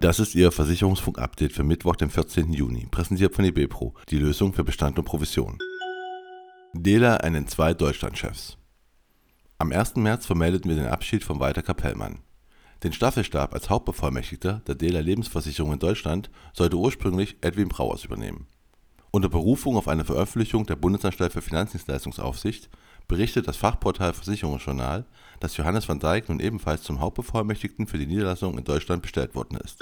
Das ist Ihr Versicherungsfunk-Update für Mittwoch, den 14. Juni, präsentiert von eBepro, die Lösung für Bestand und Provision. Dela einen zwei Deutschlandchefs. Am 1. März vermeldeten wir den Abschied von Walter Kapellmann. Den Staffelstab als Hauptbevollmächtigter der Dela Lebensversicherung in Deutschland sollte ursprünglich Edwin Brauers übernehmen. Unter Berufung auf eine Veröffentlichung der Bundesanstalt für Finanzdienstleistungsaufsicht berichtet das Fachportal Versicherungsjournal, dass Johannes van Dijk nun ebenfalls zum Hauptbevollmächtigten für die Niederlassung in Deutschland bestellt worden ist.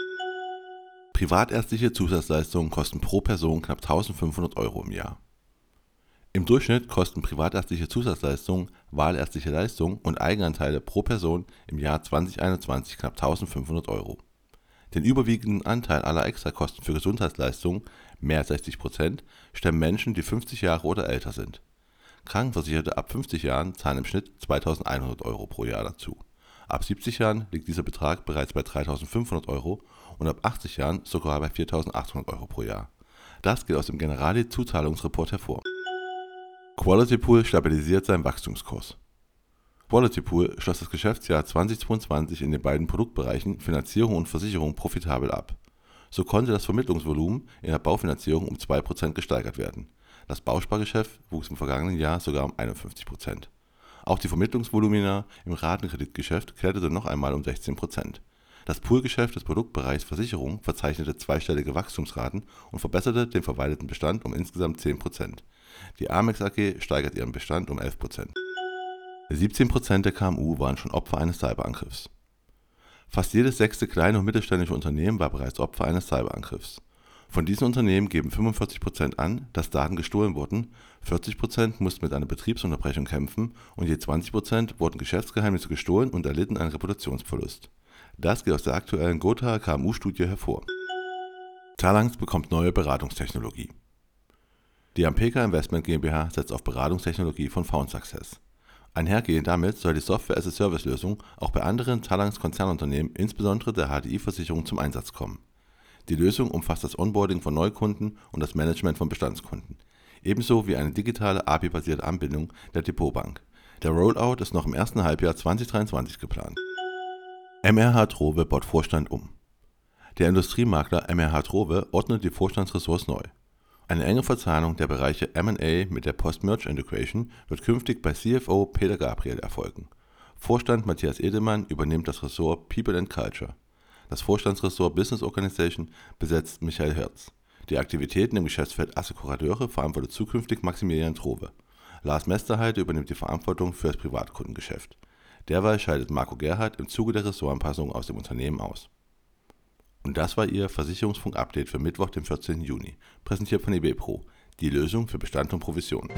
Privatärztliche Zusatzleistungen kosten pro Person knapp 1500 Euro im Jahr. Im Durchschnitt kosten privatärztliche Zusatzleistungen, wahlärztliche Leistungen und Eigenanteile pro Person im Jahr 2021 knapp 1500 Euro. Den überwiegenden Anteil aller Extrakosten für Gesundheitsleistungen, mehr als 60 Prozent, stemmen Menschen, die 50 Jahre oder älter sind. Krankenversicherte ab 50 Jahren zahlen im Schnitt 2100 Euro pro Jahr dazu. Ab 70 Jahren liegt dieser Betrag bereits bei 3500 Euro und ab 80 Jahren sogar bei 4800 Euro pro Jahr. Das geht aus dem Generali-Zuzahlungsreport hervor. Quality Pool stabilisiert seinen Wachstumskurs. Quality Pool schloss das Geschäftsjahr 2022 in den beiden Produktbereichen Finanzierung und Versicherung profitabel ab. So konnte das Vermittlungsvolumen in der Baufinanzierung um 2% gesteigert werden. Das Bauspargeschäft wuchs im vergangenen Jahr sogar um 51%. Auch die Vermittlungsvolumina im Ratenkreditgeschäft kletterte noch einmal um 16%. Das Poolgeschäft des Produktbereichs Versicherung verzeichnete zweistellige Wachstumsraten und verbesserte den verwalteten Bestand um insgesamt 10%. Die Amex AG steigert ihren Bestand um 11%. 17% der KMU waren schon Opfer eines Cyberangriffs. Fast jedes sechste kleine und mittelständische Unternehmen war bereits Opfer eines Cyberangriffs. Von diesen Unternehmen geben 45% an, dass Daten gestohlen wurden, 40% mussten mit einer Betriebsunterbrechung kämpfen und je 20% wurden Geschäftsgeheimnisse gestohlen und erlitten einen Reputationsverlust. Das geht aus der aktuellen Gotha KMU-Studie hervor. Talangs bekommt neue Beratungstechnologie. Die Ampeka Investment GmbH setzt auf Beratungstechnologie von Found Success. Einhergehend damit soll die Software-as-a-Service-Lösung auch bei anderen Talangs Konzernunternehmen, insbesondere der HDI-Versicherung, zum Einsatz kommen. Die Lösung umfasst das Onboarding von Neukunden und das Management von Bestandskunden, ebenso wie eine digitale API-basierte Anbindung der Depotbank. Der Rollout ist noch im ersten Halbjahr 2023 geplant. MRH Trove baut Vorstand um. Der Industriemakler MRH Trove ordnet die Vorstandsressorts neu. Eine enge Verzahnung der Bereiche M&A mit der Post-Merge Integration wird künftig bei CFO Peter Gabriel erfolgen. Vorstand Matthias Edelmann übernimmt das Ressort People and Culture. Das Vorstandsressort Business Organization besetzt Michael Herz. Die Aktivitäten im Geschäftsfeld Assekurateure verantwortet zukünftig Maximilian Trove. Lars Mesterheide übernimmt die Verantwortung für das Privatkundengeschäft. Derweil scheidet Marco Gerhardt im Zuge der Ressortanpassung aus dem Unternehmen aus. Und das war Ihr Versicherungsfunk-Update für Mittwoch, den 14. Juni, präsentiert von eBay Pro, die Lösung für Bestand und Provision.